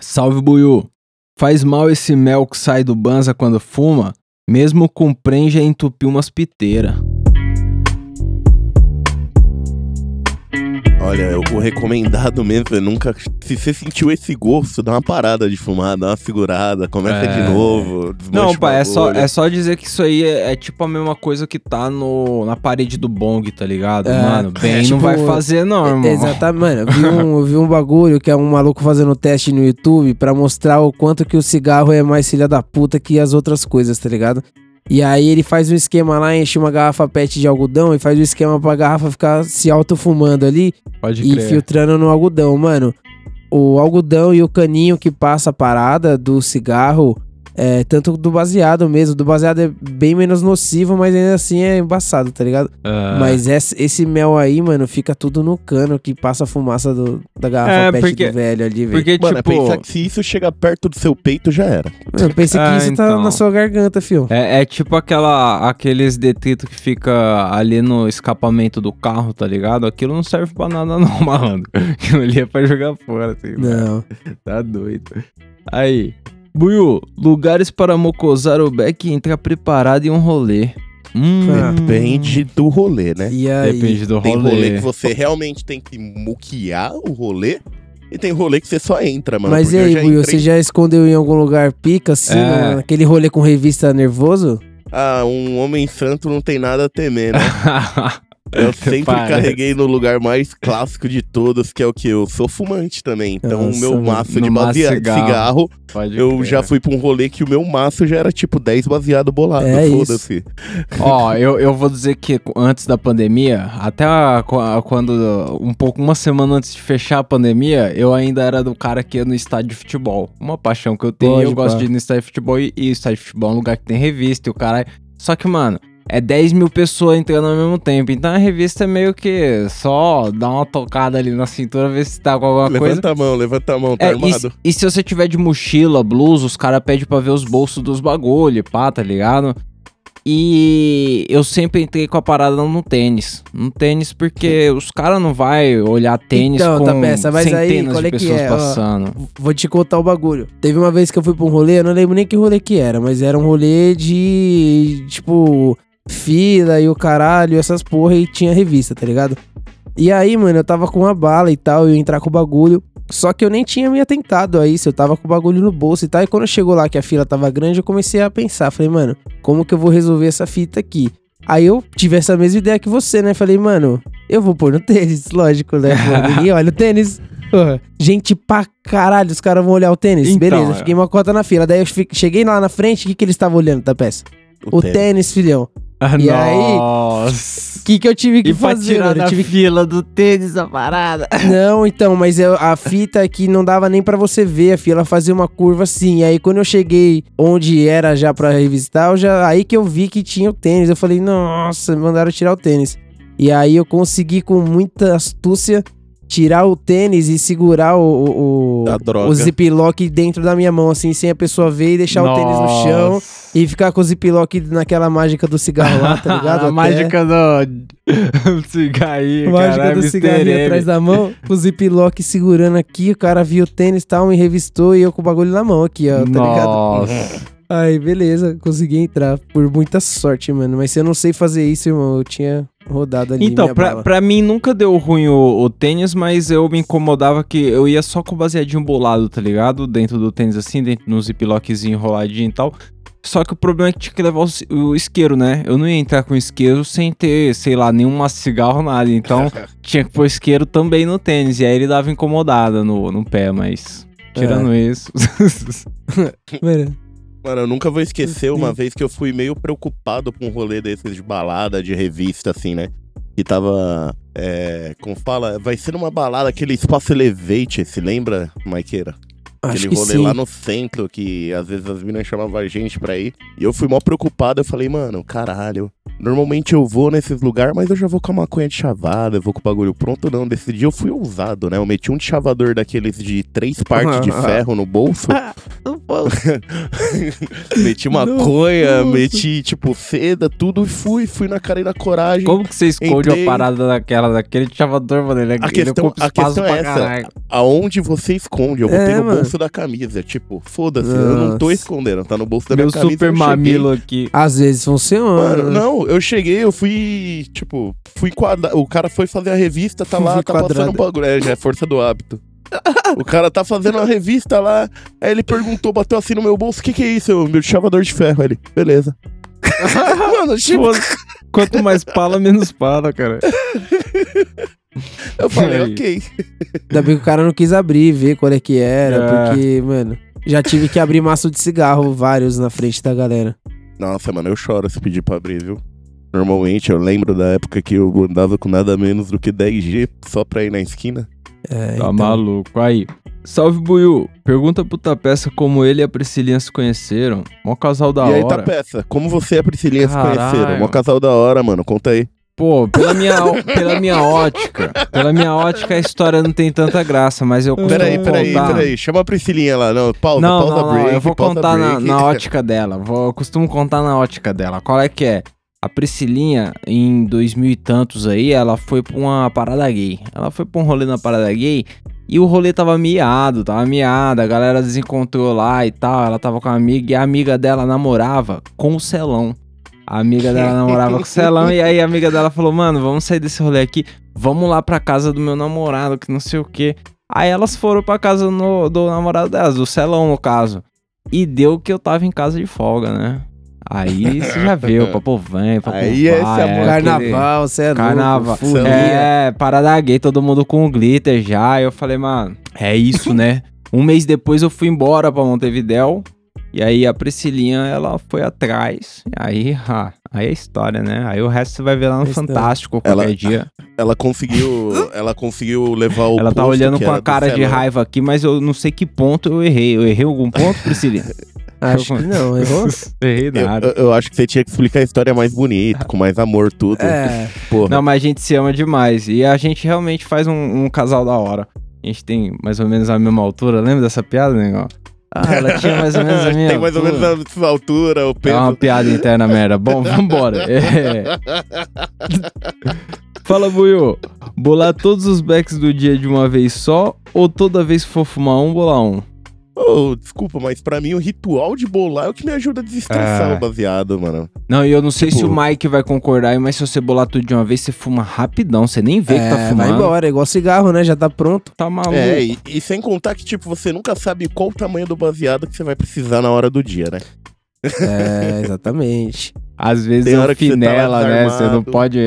Salve, Buiu. Faz mal esse mel que sai do banza quando fuma? Mesmo com prem já entupiu umas piteiras. Olha, o recomendado mesmo é nunca. Se você sentiu esse gosto, dá uma parada de fumar, dá uma segurada, começa É. de novo. Não, pai, é só, é só dizer que isso aí é, é tipo a mesma coisa que tá no, na parede do bong, tá ligado? É, Mano, bem é não tipo- vai fazer não, irmão. Exatamente, mano. Eu vi, um, eu vi um bagulho que é um maluco fazendo teste no YouTube pra mostrar o quanto que o cigarro é mais filha da puta que as outras coisas, tá ligado? E aí ele faz um esquema lá, enche uma garrafa PET de algodão e faz um esquema pra garrafa ficar se auto-fumando ali Pode e crer. filtrando no algodão, mano. O algodão e o caninho que passa a parada do cigarro, é, tanto do baseado mesmo. Do baseado é bem menos nocivo, mas ainda assim é embaçado, tá ligado? É. Mas esse, esse mel aí, mano, fica tudo no cano que passa a fumaça do, da garrafa É, PET porque- do velho ali, velho. Porque, Mano, tipo, pensar que se isso chega perto do seu peito, já era. Eu pensei que Ah, isso tá então. na sua garganta, fio. é, é tipo aquela, aqueles detritos que fica ali no escapamento do carro, tá ligado? Aquilo não serve pra nada não, malandro. Aquilo ali é pra jogar fora, assim. Não. Tá doido. Aí. Buiu, lugares para mocosar o beck e entrar preparado em um rolê. Hum, Depende do rolê, né? E aí? Depende do Tem rolê. rolê que você realmente tem que muquear o rolê. E tem rolê que você só entra, mano. Mas e aí, Buiu, entrei- você já escondeu em algum lugar pica, assim, É. naquele rolê com revista nervoso? Ah, um homem santo não tem nada a temer, né? Eu sempre Parece. carreguei no lugar mais clássico de todos, que é o que? Eu sou fumante também. Então, Nossa, o meu maço de baseado, cigarro. cigarro, Pode eu crer. já fui pra um rolê que o meu maço já era tipo 10 baseado bolado. É isso. Foda-se. Ó, eu, eu vou dizer que antes da pandemia, até a- a- quando, um pouco, uma semana antes de fechar a pandemia, eu ainda era do cara que ia no estádio de futebol. Uma paixão que eu tenho, Pode, eu gosto pá. de ir no estádio de futebol e, e estádio de futebol é um lugar que tem revista e o cara... Só que, mano, é 10 mil pessoas entrando ao mesmo tempo, então a revista é meio que só dar uma tocada ali na cintura, ver se tá com alguma coisa. Levanta a mão, levanta a mão, tá É, e, armado? e se você tiver de mochila, blusa, os caras pedem pra ver os bolsos dos bagulho, pá, tá ligado? E eu sempre entrei com a parada no tênis. No tênis, porque os caras não vai olhar tênis Então, com tá peça, mas aí, centenas qual de é que pessoas é? Ó, passando. Vou te contar o bagulho. Teve uma vez que eu fui pra um rolê, eu não lembro nem que rolê que era, mas era um rolê de, tipo, fila e o caralho, essas porra, e tinha revista, tá ligado? E aí, mano, eu tava com uma bala e tal, eu ia entrar com o bagulho. Só que eu nem tinha me atentado a isso, eu tava com o bagulho no bolso e tal. E quando chegou lá que a fila tava grande, eu comecei a pensar. Falei, mano, como que eu vou resolver essa fita aqui? Aí eu tive essa mesma ideia que você, né? Falei, mano, eu vou pôr no tênis, lógico, né? Pô, ninguém olha o tênis. Gente pra caralho, os caras vão olhar o tênis. Então, Beleza, é. fiquei uma cota na fila. Daí eu cheguei lá na frente, o que, que eles estavam olhando da peça? O, tênis. filhão. E aí, Nossa. O que, que eu tive que E pra fazer, tirar mano? Eu tive que fila do tênis a parada. Não, então, mas eu- a fita aqui não dava nem pra você ver a fila fazia uma curva assim. Aí quando eu cheguei onde era já pra revistar, eu já, aí que eu vi que tinha o tênis. Eu falei, nossa, me mandaram tirar o tênis. E aí eu consegui com muita astúcia tirar o tênis e segurar o, o, o, Da droga. o ziplock dentro da minha mão, assim, sem a pessoa ver e deixar o tênis no chão. Nossa. E ficar com o ziplock naquela mágica do cigarro lá, tá ligado? a Até- mágica do cigarrinho, A mágica caralho, do Mr. cigarrinho M. atrás da mão, com o ziplock segurando aqui, o cara viu o tênis e tal, me revistou e eu com o bagulho na mão aqui, ó, tá ligado? Aí, beleza, consegui entrar. Por muita sorte, mano. Mas se eu não sei fazer isso, irmão, eu tinha rodado ali. Então, minha pra, bala. pra mim nunca deu ruim o, o tênis, mas eu me incomodava que eu ia só com o baseadinho bolado, tá ligado? Dentro do tênis assim, dentro no ziplockzinho enroladinho e tal. Só que o problema é que tinha que levar o, o isqueiro, né? Eu não ia entrar com isqueiro sem ter, sei lá, nenhum maço de cigarro, nada. Então, tinha que pôr isqueiro também no tênis. E aí ele dava incomodada no, no pé, mas... Tirando isso... Mano, Mano, eu nunca vou esquecer uma Sim. vez que eu fui meio preocupado com um rolê desses de balada, de revista, assim, né? Que tava. É, como fala, vai ser uma balada, aquele espaço Elevate, se lembra, Maiqueira? acho Aquele que rolê sim. lá no centro, que às vezes as meninas chamavam a gente pra ir. E eu fui mó preocupado, eu falei, mano, caralho. Normalmente eu vou nesses lugares, mas eu já vou com a maconha de chavada, eu vou com o bagulho pronto, não. Desse dia eu fui ousado, né? Eu meti um chavador daqueles de três partes de ferro no bolso. meti maconha, Nossa. meti, tipo, seda, tudo e fui. Fui na cara e na coragem. Como que você esconde Entrei. uma parada daquela, daquele chavador, mano? Ele, é- A ele questão- ocupa a questão é essa. caralho. Aonde você esconde? Eu É, botei no mano. bolso da camisa. Tipo, foda-se, eu não tô escondendo. Tá no bolso da Meu minha camisa. super eu cheguei. mamilo aqui. Às vezes funciona. Mano, não, eu cheguei, eu fui, tipo, fui enquadrar. O cara foi fazer a revista, tá lá, tá passando um bagulho. É, já é força do hábito. O cara tá fazendo a revista lá, aí ele perguntou, bateu assim no meu bolso, o que que é isso? Eu, meu chavador de ferro. Aí ele, beleza. Mano, tipo. Quanto mais pala, menos pala, cara. eu falei, Aí. ok. Ainda bem que o cara não quis abrir, ver qual é que era, É. porque, mano, já tive que abrir maço de cigarro, vários na frente da galera. Nossa, mano, eu choro se pedir pra abrir, viu? Normalmente eu lembro da época que eu andava com nada menos do que 10G só pra ir na esquina. É, Tá então. maluco. Aí. Salve, Buiu. Pergunta pro Tapeça como ele e a Priscilinha se conheceram. Mó casal da e aí, hora. tá peça, como você e a Priscilinha se Caralho. conheceram? Mó casal da hora, mano, conta aí. Pô, pela minha, pela minha ótica, pela minha ótica a história não tem tanta graça, mas eu costumo Peraí, peraí, contar... peraí, chama a Priscilinha lá, não, pausa, não, pausa não, não, break, eu vou contar na, na ótica dela. Vou, eu costumo contar na ótica dela. Qual é que é? Priscilinha, em 2000 e tantos aí, ela foi pra uma parada gay. Ela foi pra um rolê na parada gay e o rolê tava miado, tava miado. A galera desencontrou lá e tal. Ela tava com a amiga e a amiga dela namorava com o Celão. A amiga dela namorava com o Celão e aí a amiga dela falou: Mano, vamos sair desse rolê aqui. Vamos lá pra casa do meu namorado, que não sei o que. Aí elas foram pra casa no- do namorado delas, do Celão, no caso. E deu que eu tava em casa de folga, né? Aí você já viu, papo vem, papo Aí esse amor. é, Carnaval, você é Carnaval. louco. É, parada gay, todo mundo com glitter já. Eu falei, mano, é isso, né? um mês depois eu fui embora pra Montevidéu. E aí a Priscilinha, ela foi atrás. Aí, ah, aí é história, né? Aí o resto você vai ver lá no É. Fantástico qualquer Ela- dia. Ela conseguiu, ela conseguiu levar o Ela tá olhando com a cara de raiva aqui, mas eu não sei que ponto eu errei. Eu errei algum ponto, Priscilinha? Acho que não, errou? errei Eu, nada. eu- eu acho que você tinha que explicar a história mais bonita, com mais amor, tudo. É, Porra. Não, mas a gente se ama demais. E a gente realmente faz um, um casal da hora. A gente tem mais ou menos a mesma altura. Lembra dessa piada, negão? Ah, ela tinha mais ou menos a minha Tem mais ou menos altura. a sua altura, o É peso. uma piada interna merda. Bom, vambora. É. Fala, Buiu. Bolar todos os backs do dia de uma vez só ou toda vez que for fumar um, bolar um? Ô, desculpa, mas pra mim o ritual de bolar é o que me ajuda a desestressar É. o baseado, mano. Não, e eu não sei Tipo- se o Mike vai concordar mas se você bolar tudo de uma vez, você fuma rapidão. Você nem vê que tá é, vai fumando. embora, igual cigarro, né? Já tá pronto. Tá maluco. É, e, e sem contar que, tipo, você nunca sabe qual o tamanho do baseado que você vai precisar na hora do dia, né? É, exatamente. Às vezes é hora um tá finela, né? Você não pode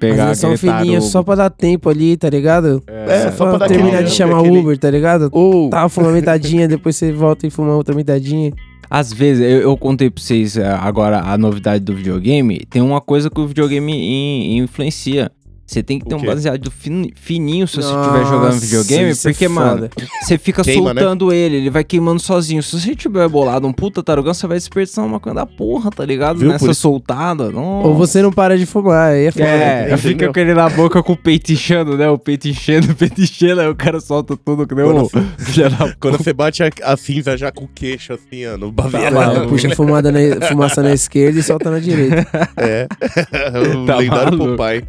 pegar Mas são tarugo. só pra dar tempo ali, tá ligado? É, só pra dar terminar aquele- de chamar aquele- Uber, tá ligado? Ou, Tá, fuma metadinha, depois você volta e fuma outra metadinha. Às vezes, eu, eu contei pra vocês é, agora a novidade do videogame. Tem uma coisa que o videogame in- influencia. Você tem que ter um baseado fin- fininho se você estiver jogando videogame, é porque, mano, foda. você fica Queima, né? soltando ele, ele vai queimando sozinho. Se você tiver bolado um puta tarugão, você vai desperdiçar uma coisa da porra, tá ligado? Viu? Nessa soltada. Nossa. Ou você não para de fumar, aí é foda. É, entendeu? fica com ele na boca com o peito inchando, né? O peito enchendo, o peito enchendo, aí o cara solta tudo que nem Quando o quando você bate a, a cinza já com o queixo, assim, ó, no Tá puxa a fumada na, fumaça na esquerda e solta na direita. É. o Tá lendário maluco. Popeye.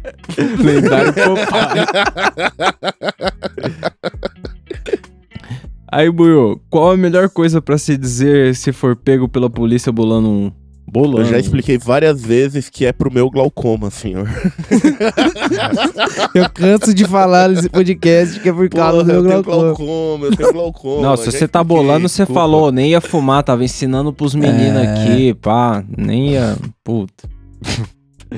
Lendário Popeye. Aí, Buiu, qual a melhor coisa pra se dizer se for pego pela polícia bolando um... Bolando. Eu já expliquei várias vezes que é pro meu glaucoma, senhor. Eu canso de falar nesse podcast que é por causa do eu meu tenho glaucoma. glaucoma, eu tenho glaucoma. Não, se já você tá bolando, você falou, nem ia fumar, tava ensinando pros meninos É. aqui, pá, nem ia... Puta.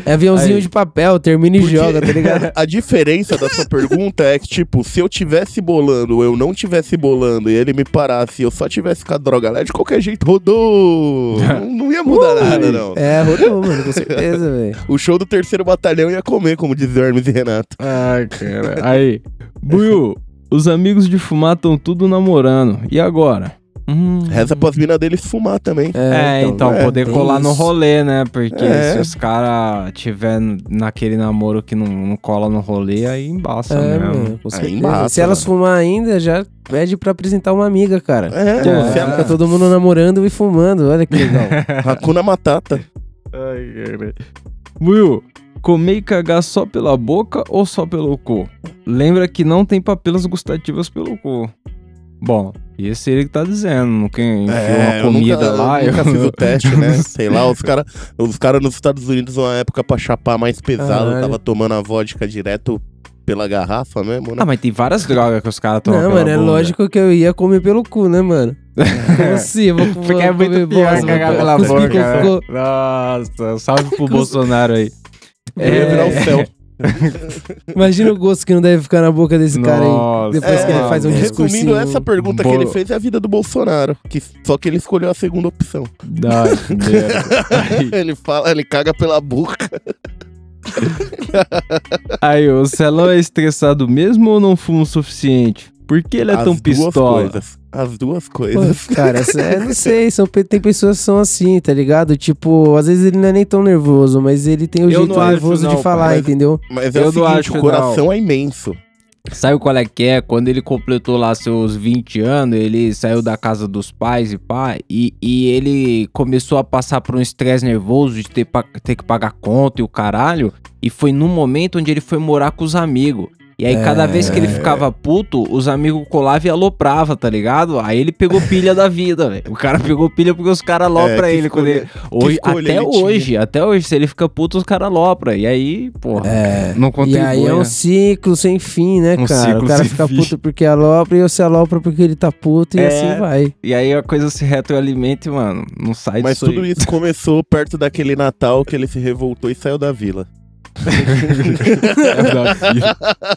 É aviãozinho Aí. de papel, termina e Porque joga, tá ligado? A diferença da sua pergunta é que, tipo, se eu tivesse bolando ou eu não tivesse bolando e ele me parasse e eu só tivesse com a droga lá, de qualquer jeito rodou. não, não ia mudar nada, não. É, rodou, mano, com certeza, velho. O show do terceiro batalhão ia comer, como diz o Hermes e Renato. Ai, cara. Aí, Buiu, os amigos de fumar estão tudo namorando. E agora? Hum. Reza pras minas deles fumar também. É, então, é, poder colar no isso. rolê, né? Porque É. se os caras tiver naquele namoro que não, não cola no rolê, aí embaça É, mesmo. Aí embaça, Se elas fumar ainda, já pede pra apresentar uma amiga, cara. É, Pô, É. Fica todo mundo namorando e fumando, olha que legal. Hakuna Matata. Ai, cara. Will, comer e cagar só pela boca ou só pelo cu? Lembra que não tem papilas gustativas pelo cu. Bom, esse ele que tá dizendo. Não quem enfiou uma eu comida nunca, lá. eu nunca eu- fiz o teste, né? Sei lá, os caras os cara nos Estados Unidos, uma época pra chapar mais pesado, Caralho. tava tomando a vodka direto pela garrafa mesmo, né? Ah, mas tem várias drogas que os caras tomam. Não, mano, é lógico que eu ia comer pelo cu, né, mano? Como assim? Eu vou, vou Porque é muito pior bosta, cagar pela boca. né? Nossa, salve pro Bolsonaro aí. Eu ia virar o céu. Imagina o gosto que não deve ficar na boca desse cara aí. Nossa, Depois que ele faz um mano. discursinho. Resumindo, essa pergunta que Bolo. ele fez é a vida do Bolsonaro. Que, só que ele escolheu a segunda opção. Ai, que. Aí- ele fala, ele caga pela boca. Aí, o Celão é estressado mesmo ou não fuma o suficiente? Por que ele é As tão duas pistola? coisas. As duas Pô, coisas. cara, essa- é, não sei, são, tem pessoas que são assim, tá ligado? Tipo, às vezes ele não é nem tão nervoso, mas ele tem o Eu jeito não nervoso não, de falar, mas- entendeu? Mas é Eu o não seguinte, acho, o coração é imenso. Sabe qual é que é? Quando ele completou lá seus 20 anos, ele saiu da casa dos pais e pá, e, e ele começou a passar por um estresse nervoso de ter, ter que pagar conta e o caralho, e foi num momento onde ele foi morar com os amigos. E aí, cada vez que ele ficava puto, os amigos colavam e alopravam, tá ligado? Aí ele pegou pilha da vida, velho. O cara pegou pilha porque os caras alopram É, ele. Quando ele hoje, até ele tinha. hoje, até hoje, se ele fica puto, os caras alopram. E aí, porra, É. não E contribui. aí é um né? ciclo sem fim, né, Um cara? ciclo O cara fica fim. puto porque alopra e você alopra porque ele tá puto e É. assim vai. E aí a coisa se retroalimenta e, mano, não sai Mas disso tudo aí. isso começou perto daquele Natal que ele se revoltou e saiu da vila.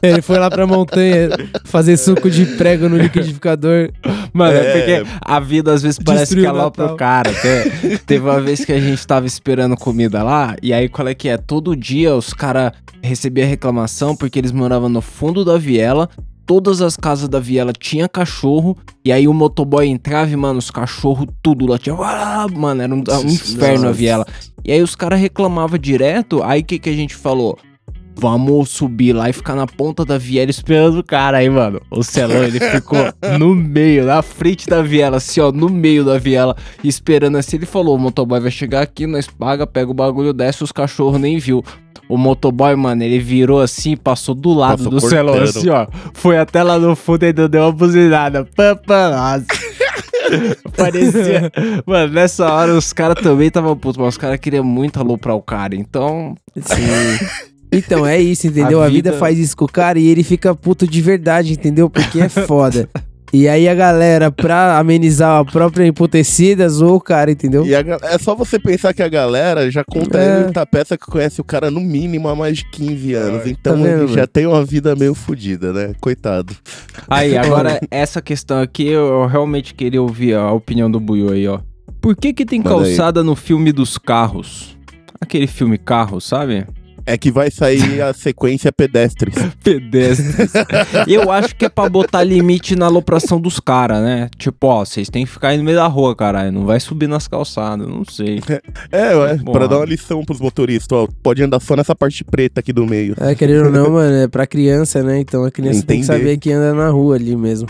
Ele foi lá pra montanha fazer suco de prego no liquidificador. Mano, é É. porque a vida às vezes parece que é o lá pro cara. Te- Teve uma vez que a gente tava esperando comida lá, e aí qual é que é? Todo dia os caras recebiam reclamação porque eles moravam no fundo da viela. Todas as casas da viela tinha cachorro, e aí o motoboy entrava e, mano, os cachorros tudo lá tinha. Ah, Mano, era um, um inferno a viela. E aí os caras reclamavam direto, aí o que, que a gente falou? Vamos subir lá e ficar na ponta da viela esperando o cara aí, mano. O Celão, ele ficou no meio, na frente da viela, assim, ó, no meio da viela, esperando assim. Ele falou: o motoboy vai chegar aqui, nós paga, pega o bagulho, desce, os cachorros nem viu. O motoboy, mano, ele virou assim, passou do lado Passou do Celão, assim, ó. Foi até lá no fundo e ainda deu uma buzinada. Pam, pam, nossa. Parecia. Mano, nessa hora os caras também estavam putos, mas os caras queriam muito aloprar o cara. Então, Sim. Então, é isso, entendeu? A A vida... vida- faz isso com o cara e ele fica puto de verdade, entendeu? Porque é foda. e aí a galera, pra amenizar a própria emputecida, zoou o cara, entendeu? E a é só você pensar que a galera já conta É. muita peça que conhece o cara no mínimo há mais de 15 anos. Então Tá vendo, ele já mano? tem uma vida meio fodida, né? Coitado. Aí, agora, essa questão aqui, eu, realmente queria ouvir a opinião do Buiu aí, ó. Por que que tem Manda aí. calçada no filme dos carros? Aquele filme Carros, sabe? É que vai sair a sequência pedestres. Pedestres. eu acho que é pra botar limite na alopração dos caras, né? Tipo, ó, vocês têm que ficar aí no meio da rua, caralho. Não vai subir nas calçadas, não sei. É, ué, Bom. pra dar uma lição pros motoristas, ó. Pode andar só nessa parte preta aqui do meio. É, querendo ou não, mano, é pra criança, né? Então a criança tem que Entender. saber que anda na rua ali mesmo.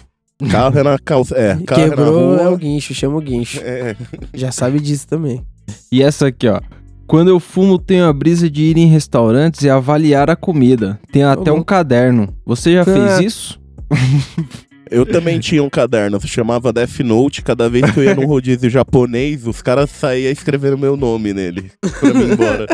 Carro é na calça. É, carro Quebrou é na é o rua. guincho, chama o guincho. É, Já sabe disso também. E essa aqui, ó. Quando eu fumo, tenho a brisa de ir em restaurantes e avaliar a comida. Tem até um caderno. Você já fez isso? Eu também tinha um caderno, se chamava Death Note. Cada vez que eu ia num rodízio japonês, os caras saíam escrevendo meu nome nele. Pra mim ir embora.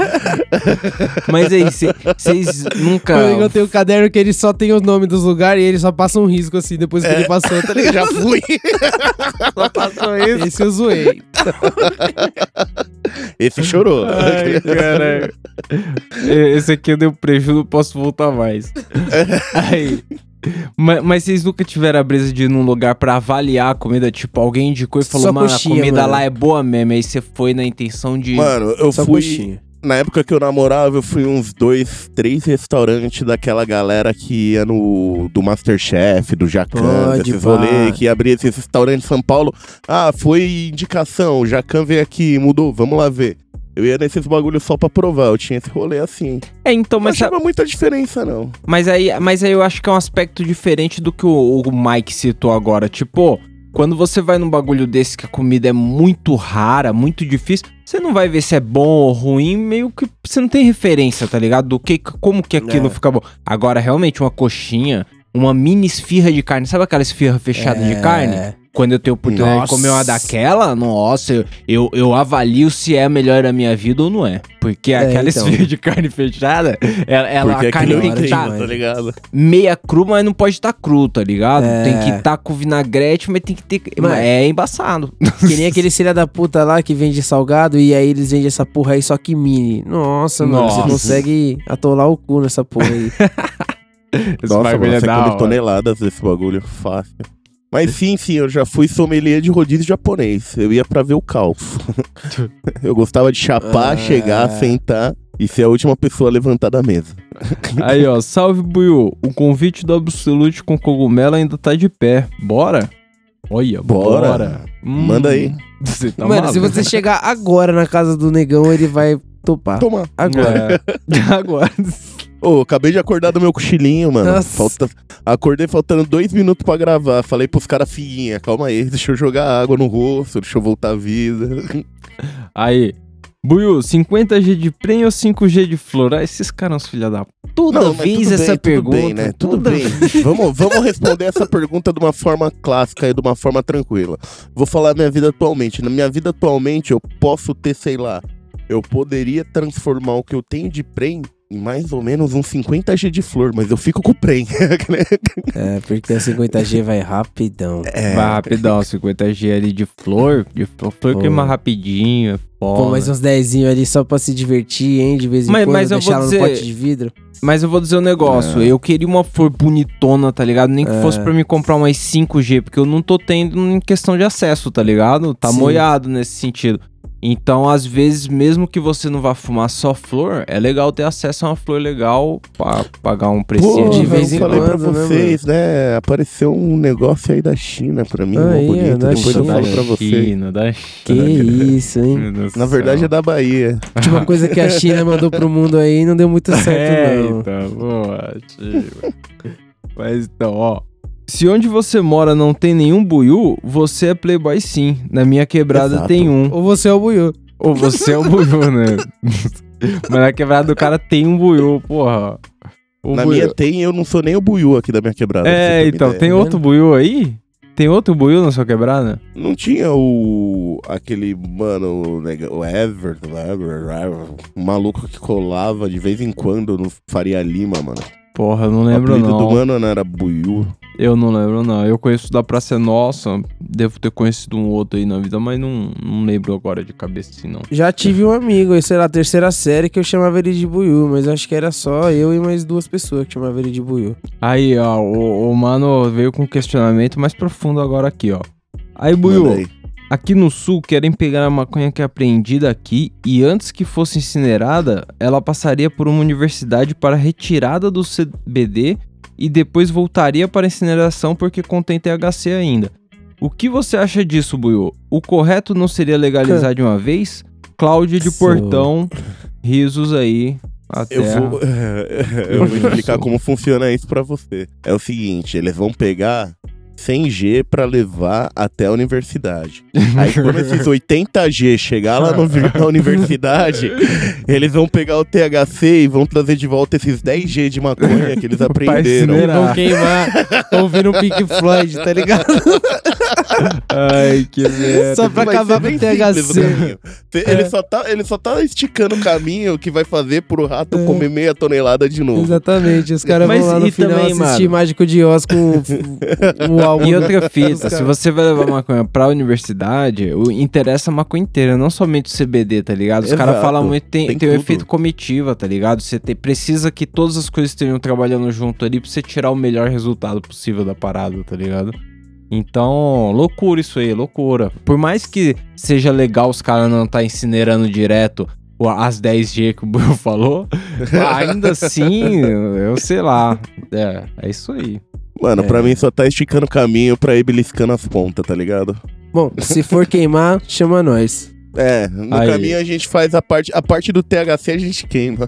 Mas aí, vocês nunca. Eu tenho um caderno que ele só tem o nome dos lugares e ele só passa um risco assim depois que É. ele passou, tá ligado? Já fui. Só passou isso. Esse eu zoei. Esse chorou. Ai, caralho. Esse aqui eu dei um prejuízo, não posso voltar mais. Aí. Mas, mas vocês nunca tiveram a brisa de ir num lugar pra avaliar a comida? Tipo, alguém indicou e falou, mano, coxinha, a comida mano. lá é boa mesmo. Aí você foi na intenção de. Mano, eu Só fui. coxinha. Na época que eu namorava, eu fui uns dois, três restaurantes daquela galera que ia no. do Masterchef, do Jacan, desses pá. rolês, que abria esses restaurantes em São Paulo. Ah, foi indicação, o Jacan veio aqui, mudou, vamos lá ver. Eu ia nesses bagulhos só pra provar, eu tinha esse rolê assim. É, então, Não mas, sa- achava muita diferença, não. mas, aí, mas aí eu acho que é um aspecto diferente do que o, o Mike citou agora. Tipo, quando você vai num bagulho desse que a comida é muito rara, muito difícil, você não vai ver se é bom ou ruim, meio que você não tem referência, tá ligado? Do que, como que aquilo É. fica bom. Agora, realmente, uma coxinha, uma mini esfirra de carne, sabe aquela esfirra fechada de É. carne? Quando eu tenho oportunidade de Nossa. comer uma daquela, nossa, eu, eu, eu avalio se é a melhor da minha vida ou não é. Porque É, aquela então. esfirra de carne fechada, ela, ela- a carne tem que estar tá ligado? meia cru, mas não pode estar cru, tá ligado? É. Tem que estar com vinagrete, mas tem que ter. É embaçado. Que nem aquele filha da puta lá que vende salgado e aí eles vendem essa porra aí só que mini. Nossa, mano, Nossa. você consegue atolar o cu nessa porra aí. Esse Nossa, bagulho mano, é da hora. toneladas desse bagulho, fácil. Mas sim, sim, eu já fui sommelier de rodízio japonês. Eu ia pra ver o caos. eu gostava de chapar, Ah. chegar, sentar e ser a última pessoa a levantar da mesa. Aí, ó, salve Buiu. O convite do Absolute com cogumelo ainda tá de pé. Bora? Olha, bora. Bora. Hum, Manda aí. Você tá mano, se você chegar agora na casa do negão, ele vai topar. Toma. Agora. É. Agora. Ô, acabei de acordar do meu cochilinho, mano. Nossa. Falta... Acordei faltando dois minutos pra gravar. Falei pros caras, figuinha, calma aí, deixa eu jogar água no rosto, deixa eu voltar à vida. Aí. Buiu, 50G de prem ou 5G de flor? Ah, esses caras, filha da. Toda Não, vez tudo essa bem, pergunta. Tudo bem, né? Tudo toda bem. vamos, vamos responder essa pergunta de uma forma clássica e de uma forma tranquila. Vou falar minha vida atualmente. Na minha vida atualmente, eu posso ter, sei lá, eu poderia transformar o que eu tenho de prem em mais ou menos uns 50G de flor, mas eu fico com o prem. É, porque a 50G vai rapidão. é, Vai rapidão, 50G ali de flor. De flor, flor Pô. queima rapidinho, é foda. Pô, mais uns 10 ali só pra se divertir, hein? De vez em Mas- quando, mas eu deixar dizer- no pote de vidro. Mas eu vou dizer um negócio, eu queria uma flor bonitona, tá ligado? Nem que É. fosse pra me comprar umas 5G, porque eu não tô tendo em questão de acesso, tá ligado? Tá Sim. moiado nesse sentido. Então, às vezes, mesmo que você não vá fumar só flor, é legal ter acesso a uma flor legal pra pagar um precinho Pô, de vez eu em falei pra quando, né, vocês, né? Apareceu um negócio aí da China pra mim, mó Aí, bonito. da Depois eu China. falo pra vocês. China, da Que isso, hein? Na verdade é da Bahia. Última coisa que a China mandou pro mundo aí não deu muito certo, É, não. então, boa, tio. Mas então, ó. Se onde você mora não tem nenhum buiú, você é playboy sim. Na minha quebrada Exato. tem um. Ou você é o Buiu. Ou você é o buiú, né? Mas na quebrada do cara tem um buiú, porra. O Na buiú- minha tem, eu não sou nem o buiú aqui da minha quebrada. É, então, tem tá outro buiú aí? Tem outro buiú na sua quebrada? Não tinha o. aquele, mano, o nega- o Ever, o Ever, maluco que colava de vez em quando no Faria Lima, mano. Porra, eu não o lembro apelido não. do mano não era Buiú. Eu não lembro não. Eu conheço da Praça Nossa, devo ter conhecido um outro aí na vida, mas não, não lembro agora de cabeça assim não. Já tive um amigo, sei lá, terceira série, que eu chamava ele de Buiu, mas acho que era só eu e mais duas pessoas que chamavam ele de Buiu. Aí, ó, o, o mano veio com um questionamento mais profundo agora aqui, ó. Aí, Buiu, aí. Aqui no sul querem pegar a maconha que é apreendida aqui e antes que fosse incinerada, ela passaria por uma universidade para retirada do CBD e depois voltaria para incineração porque contém THC ainda. O que você acha disso, Buiu? O correto não seria legalizar de uma vez? Cláudia de. Portão, risos aí. Até Eu vou, eu vou explicar como funciona isso pra você. É o seguinte, eles vão pegar 100G pra levar até a universidade. Aí quando esses 80G chegar lá no- na universidade, eles vão pegar o THC e vão trazer de volta esses 10G de maconha que eles aprenderam. Vão queimar, ouvindo o Pink Floyd, tá ligado? Ai, que merda. Só pra Vai acabar com o THC. caminho. Ele, só tá, ele só tá esticando o caminho que vai fazer pro rato É. comer meia tonelada de novo. Exatamente, os caras vão lá no e final também, assistir mano? Mágico de Oz com o, o álbum. E outra fita, se você vai levar maconha pra universidade, o, interessa a maconha inteira, não somente o CBD, tá ligado? Os caras falam muito, tem, tem tem o efeito comitiva, tá ligado? Você te- precisa que todas as coisas estejam trabalhando junto ali pra você tirar o melhor resultado possível da parada, tá ligado? Então, loucura isso aí, loucura. Por mais que seja legal os caras não tá incinerando direto as 10G que o Buiu falou, ainda assim, eu sei lá. É, é isso aí. Mano, É. pra mim só tá esticando o caminho pra ir beliscando as pontas, tá ligado? Bom, se for queimar, chama nós. É, no Aí. caminho a gente faz a parte. A parte do THC a gente queima.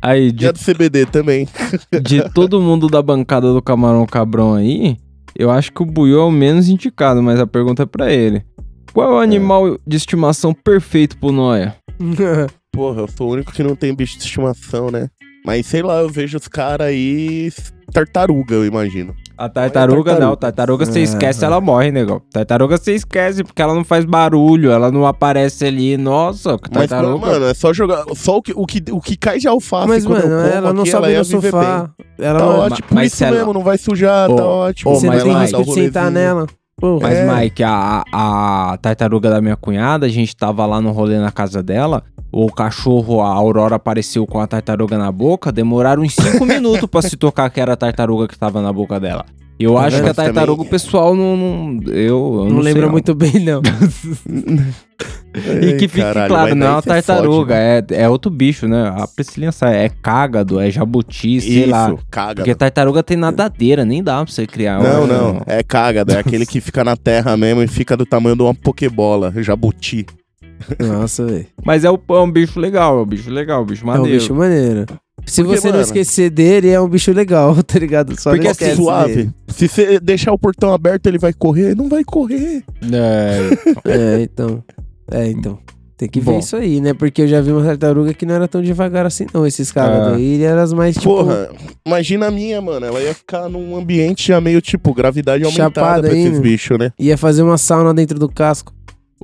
Aí, E de, a do CBD também. de todo mundo da bancada do Camarão Cabrão aí, eu acho que o Buiu é o menos indicado, mas a pergunta é pra ele. Qual é o animal de estimação perfeito pro Noia? Porra, eu sou o único que não tem bicho de estimação, né? Mas sei lá, eu vejo os caras aí. Tartaruga, eu imagino. A tartaruga, tartaruga. não. Tartaruga você Ah, esquece, ah. ela morre, negão. Tartaruga você esquece, porque ela não faz barulho, ela não aparece ali. Nossa, que Mas, tartaruga. mano, é só jogar. Só o que, o que, o que cai de alface. Mas, quando eu mano, como ela não aqui, sobe ia no viver sofá. Ela Tá não... ótimo, por mas isso ela- mesmo, não vai sujar, Ô, tá ótimo. ô, Você mas não tem risco de sentar nela. Pô, Mas, É. Mike, a, a tartaruga da minha cunhada, a gente tava lá no rolê na casa dela. O cachorro, a Aurora, apareceu com a tartaruga na boca. Demoraram uns 5 minutos pra se tocar que era a tartaruga que tava na boca dela. Eu acho que a tartaruga, o pessoal não. não eu, eu não, não, sei, lembra muito bem, não. E que fique claro, não é uma fode, tartaruga, né? é, é outro bicho, né? A Priscilinha sabe, é cágado, é jabuti, sei Isso, lá. caga. Porque tartaruga tem nadadeira, nem dá pra você criar. Não, um- não, é cagada, é aquele que fica na terra mesmo e fica do tamanho de uma pokebola, jabuti. Nossa, velho. Mas é, o- é um bicho legal, é um bicho legal, um bicho É um maneiro. bicho maneiro. Se Porque, você não mano- esquecer dele, é um bicho legal, tá ligado? Só Porque não assim, esquece suave. dele. Se você deixar o portão aberto, ele vai correr? Não vai correr. É, É, então. É, então. Tem que ver Bom. isso aí, né? Porque eu já vi uma tartaruga que não era tão devagar assim, não. Esses caras Ah. daí, ele era as mais, tipo... Porra, imagina a minha, mano. Ela ia ficar num ambiente já meio tipo gravidade aumentada Chapada pra esses ainda. bichos, né? Ia fazer uma sauna dentro do casco.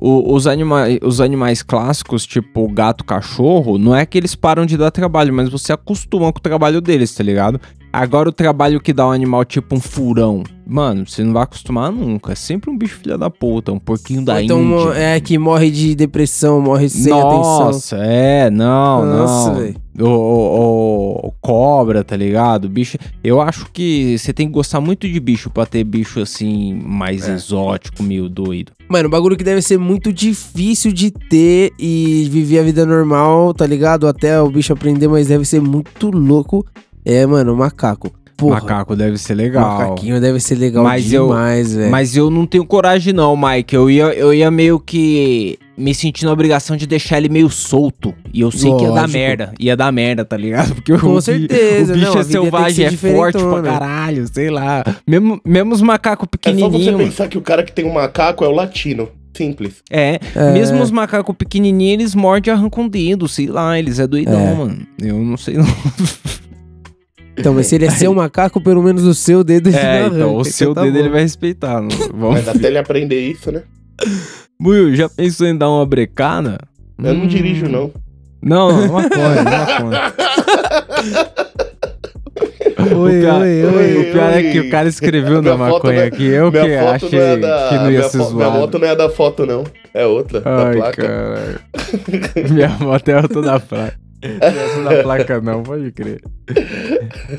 O- os, anima os animais clássicos, tipo gato, cachorro, não é que eles param de dar trabalho, mas você acostuma com o trabalho deles, tá ligado? Agora o trabalho que dá um animal tipo um furão, mano, você não vai acostumar nunca. É sempre um bicho filha da puta, um porquinho da então Índia. é que morre de depressão, morre sem atenção. Nossa, é, não, Nossa, não. O, o- o cobra, tá ligado? Bicho. Eu acho que você tem que gostar muito de bicho pra ter bicho assim, mais É. exótico, meio doido. Mano, um bagulho que deve ser muito difícil de ter e viver a vida normal, tá ligado? Até o bicho aprender, mas deve ser muito louco. É, mano, macaco. Porra, Macaco deve ser legal. macaquinho deve ser legal Mas eu- demais, velho. Mas eu não tenho coragem, não, Mike. Eu ia, eu ia meio que me sentir na obrigação de deixar ele meio solto. E eu sei que ia dar Lógico. merda. Ia dar merda, tá ligado? Porque Com o, certeza, o bicho não, é selvagem, é forte pra caralho, sei lá. Mesmo, mesmo os macacos É só você pequenininhos. pensar que o cara que tem um macaco é o latino. Simples. É, É. mesmo os macacos pequenininhos, eles mordem e arrancam o dedo, sei lá, eles é doidão, É. mano. Eu não sei não. Então, mas se ele é seu macaco, pelo menos o seu dedo ele É, não então o arranca, seu tá dedo bom. ele vai respeitar. Não, vamos Mas até ele aprender isso, né? Buiu, já pensou em dar uma brecada? Eu não Hum. dirijo, não. Não, não, maconha, maconha. Oi, o, ca- oi, oi. o pior é que o cara escreveu na Minha foto maconha não é- aqui, eu minha que foto achei é da. que não ia minha, ser fo- minha moto não é da foto, não. É outra, da Ai, placa. caralho. Minha moto é outra da placa. Essa da placa não, pode crer.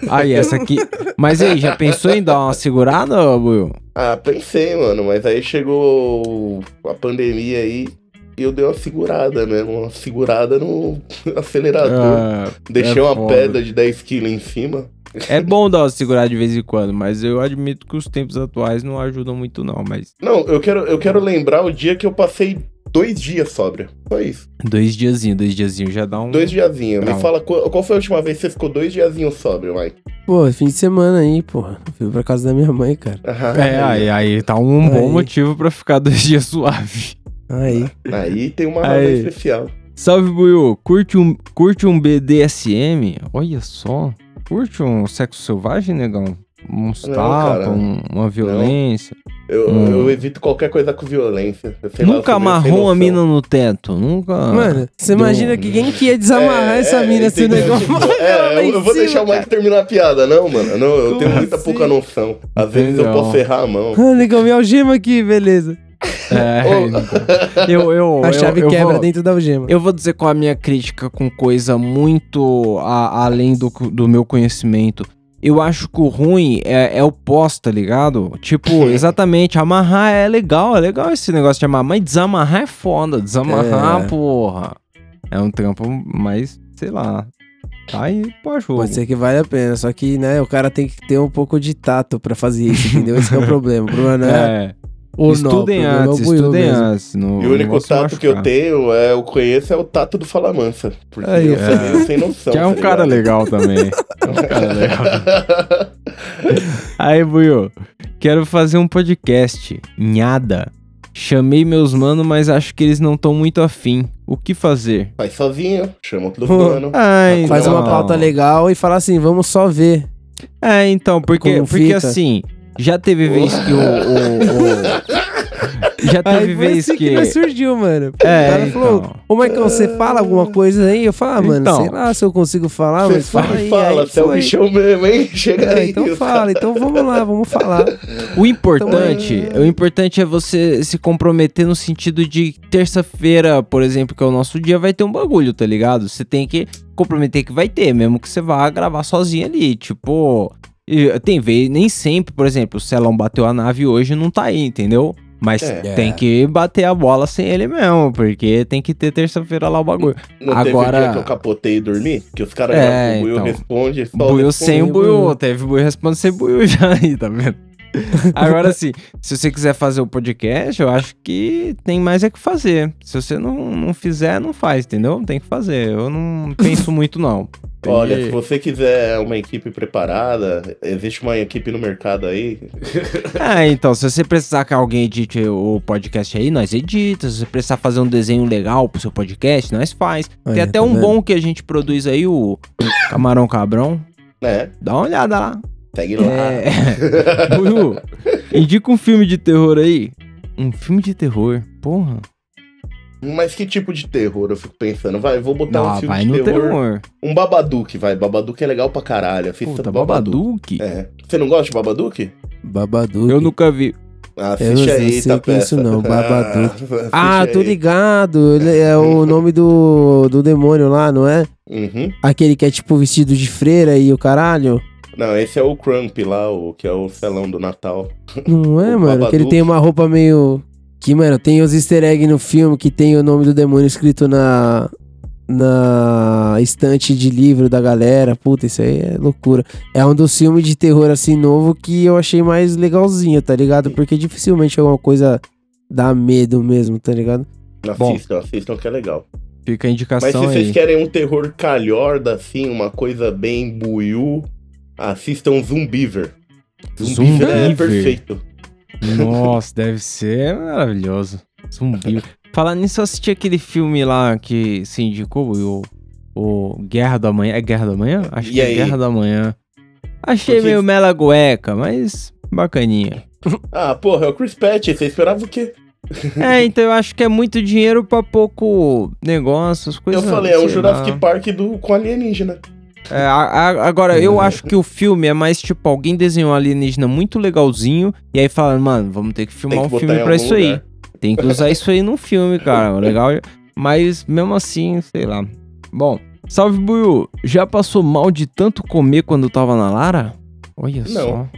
Aí, essa aqui. Mas aí, já pensou em dar uma segurada, Buiu? Ah, pensei, mano, mas aí chegou a pandemia aí e eu dei uma segurada mesmo, uma segurada no acelerador. Ah, Deixei é uma foda. pedra de 10 kg em cima. É bom dar uma segurada de vez em quando, mas eu admito que os tempos atuais não ajudam muito, não. Mas Não, eu quero, eu quero lembrar o dia que eu passei dois dias sóbrio. Só isso. dois diazinhos, dois diazinhos já dá um. Dois diazinhos. Me Não. fala qual, qual foi a última vez que você ficou dois diazinhos sóbrio, Mike? Pô, fim de semana aí, porra. Fui pra casa da minha mãe, cara. Aham. É, aí, aí tá um bom Aí. motivo pra ficar dois dias suave. Aí. Aí tem uma razão especial. Salve, Buiu. Curte um, curte um BDSM? Olha só. Curte um sexo selvagem, negão? Tapas, cara. um- uma violência. Eu, Hum. eu evito qualquer coisa com violência. Eu sei lá, eu Nunca sem amarrou uma noção. mina no teto? Nunca. Mano, você imagina que quem que ia desamarrar É, essa é, mina se entendeu? negócio Tipo, É, eu, eu vou deixar o Mike terminar a piada, não, mano. Não, eu Como tenho muita assim? pouca noção. Às vezes eu Entendeu? posso errar a mão. Ah, negão, minha algema aqui, beleza. É, então. eu, eu, A eu- chave eu quebra vou- dentro da algema. Eu vou dizer qual a minha crítica com coisa muito a- além do, do meu conhecimento. Eu acho que o ruim é, é o pós, tá ligado? Tipo, exatamente, amarrar é legal, é legal esse negócio de amarrar, mas desamarrar é foda. Desamarrar, É. porra. É um trampo mais, sei lá. Tá aí pô, jogo. Pode ser que vale a pena, só que, né, o cara tem que ter um pouco de tato pra fazer isso, entendeu? Esse é o problema. O problema não é, É, estudem é antes, estudem mesmo. antes. No, E o único tato que eu tenho, é, eu conheço, é o tato do Fala Mansa. Porque Aí, eu sou é. meio sem noção. Que é um tá cara legal também. É um cara legal. Aí, Buiu, quero fazer um podcast. Nhada. Chamei meus mano, mas acho que eles não estão muito afim. O que fazer? Faz sozinho, chama outro Pô, mano. Ai, Faz Não. uma pauta legal e fala assim, vamos só ver. É, então, porque, porque assim, já teve vez que o. o- o- Já teve Aí vez assim que, que. surgiu, mano. É, o cara falou, então. ô Maicon, você fala alguma coisa aí? Eu falo, ah, mano, Então. sei lá se eu consigo falar, Você mas fala fala, aí. fala, você é o bichão mesmo, hein? Chega É, aí. então fala, então vamos lá, vamos falar. O importante, Então, o importante é você se comprometer no sentido de terça-feira, por exemplo, que é o nosso dia, vai ter um bagulho, tá ligado? Você tem que comprometer que vai ter, mesmo que você vá gravar sozinho ali, tipo, tem vez, nem sempre, por exemplo, o Celão bateu a nave hoje não tá aí, entendeu? Mas É. tem que bater a bola sem ele mesmo, porque tem que ter terça-feira lá o bagulho. Não Agora- teve dia que eu capotei e dormi? Que os caras É, já o Buiu então. responde, Buiu sem o buiú, teve buiú responde sem buiú já aí, tá vendo? Agora sim, se você quiser fazer o podcast, eu acho que tem mais é que fazer. Se você não, não fizer, não faz, entendeu? Tem que fazer. Eu não penso muito, não. Olha, se você quiser uma equipe preparada, existe uma equipe no mercado aí. É, então, se você precisar que alguém edite o podcast aí, nós edita. Se você precisar fazer um desenho legal pro seu podcast, nós faz. Tem Aí, até tá um vendo? bom que a gente produz aí, o Camarão Cabrão. né? Dá uma olhada lá. Segue lá. É. Buiu, indica um filme de terror aí. Um filme de terror, porra. Mas que tipo de terror? Eu fico pensando. Vai, vou botar um Não, filme vai de no terror. terror. Um Babadook, vai. Babadook é legal pra caralho. Assista Puta, Babadook. Babadook? É. Você não gosta de Babadook? Babadook. Eu nunca vi. Assiste Eu não aí, sei tá que é isso não, Babadook. assiste Ah, tô aí. ligado. Ele é o nome do, do demônio lá, não é? Uhum. Aquele que é tipo vestido de freira e o caralho. Não, esse é o Crump lá, o que é o selão do Natal. Não é, O mano? Que ele tem uma roupa meio. Que, mano, tem os easter eggs no filme que tem o nome do demônio escrito na. Na estante de livro da galera. Puta, isso aí é loucura. É um dos filmes de terror assim novo que eu achei mais legalzinho, tá ligado? Porque dificilmente alguma coisa dá medo mesmo, tá ligado? Bom. Assistam, assistam que é legal. Fica a Mas se indicação vocês aí. querem um terror calhorda, assim, uma coisa bem buiú, assistam Zumbiver. Zumbiver é Zumbiver? perfeito. Nossa, deve ser maravilhoso. Zumbi. Falar nisso, eu assisti aquele filme lá que se indicou, o, o Guerra do Amanhã. É Guerra do Amanhã? Acho E que é aí? Guerra do Amanhã. Achei Porque- meio mela cueca, mas bacaninha. Ah, porra, é o Chris Pratt, você esperava o quê? É, então eu acho que é muito dinheiro pra pouco negócio, as coisas. Eu falei, é sei Jurassic lá. Park do, com alienígena. É, a- a- agora, eu acho que o filme é mais tipo, alguém desenhou um alienígena muito legalzinho, e aí fala, mano, vamos ter que filmar que um filme pra isso aí. lugar. Tem que usar isso aí num filme, cara. Legal. Mas mesmo assim, sei lá. Bom, salve Buiu. Já passou mal de tanto comer quando tava na Lara? Olha Não. só.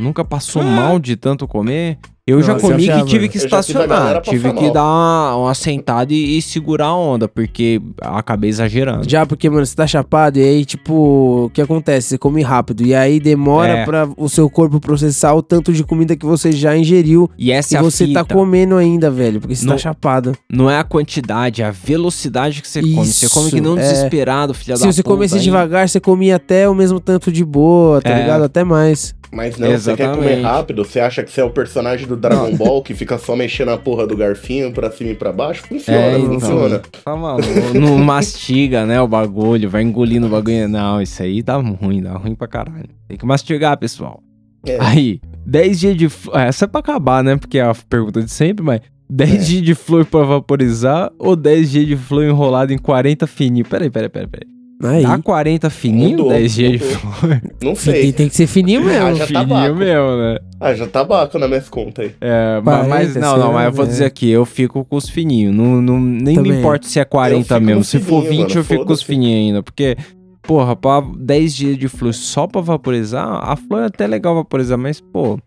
Nunca passou Ah. mal de tanto comer? Eu já Nossa, comi que já, tive que já a galera estacionar. Tive que mal. dar uma, uma sentada e, e segurar a onda, porque acabei exagerando. Já porque, mano, você tá chapado e aí, tipo, o que acontece? Você come rápido e aí demora É. pra o seu corpo processar o tanto de comida que você já ingeriu E essa e é você fita. tá comendo ainda, velho, porque você No- tá chapado. Não é a quantidade, é a velocidade que você come. Você come que não Isso, é. desesperado, filha Se da você puta. comesse aí- devagar, você comia até o mesmo tanto de boa, tá É. ligado? Até mais. Mas não, você quer comer Exatamente. rápido, você acha que você é o personagem do Dragon Ball que fica só mexendo a porra do garfinho pra cima e pra baixo? Funciona, É, então. funciona. Tá maluco. Não mastiga, né, o bagulho, vai engolindo o bagulho. Não, isso aí dá ruim, dá ruim pra caralho. Tem que mastigar, pessoal. É. Aí, 10 dias de flor. Essa é pra acabar, né? Porque é a pergunta de sempre, mas 10 É. dias de flor pra vaporizar ou 10 dias de flor enrolado em 40 fininho? Peraí, peraí, peraí, peraí. Aí. Dá 40 fininho, Mudou, 10 dias de flor? Não Tem, sei. tem que ser fininho mesmo. Ah, já fininho tabaco. mesmo, né? Ah, já tabaco nas minhas contas aí. É, ma- 40, mas não, não, mas eu vou será? dizer aqui, eu fico com os fininhos. Não, não, nem me Também. importa se é 40 fico mesmo. Se for fininho, 20, mano, eu fico com os fininhos ainda. Porque, porra, pra 10 dias de flor só pra vaporizar, a flor é até legal vaporizar, mas, pô,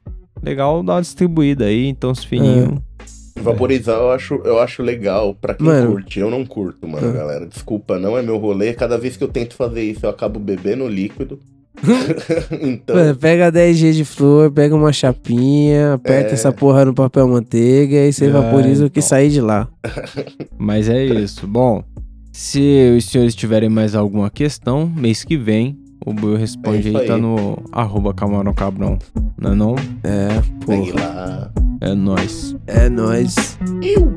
legal dar uma distribuída aí, então os fininhos. Vaporizar eu acho, eu acho legal pra quem Mano. curte. Eu não curto, mano, Ah. galera. Desculpa, não é meu rolê. Cada vez que eu tento fazer isso, eu acabo bebendo líquido. então, Mano, pega 10G de flor, pega uma chapinha, aperta É. essa porra no papel manteiga e você vaporiza o que sair de lá. Mas é isso. Bom, se os senhores tiverem mais alguma questão, mês que vem, o Buio responde É isso aí, tá aí. no arroba camarão cabrão. Não é não? É, porra. lá. É nóis. É nóis. Iu.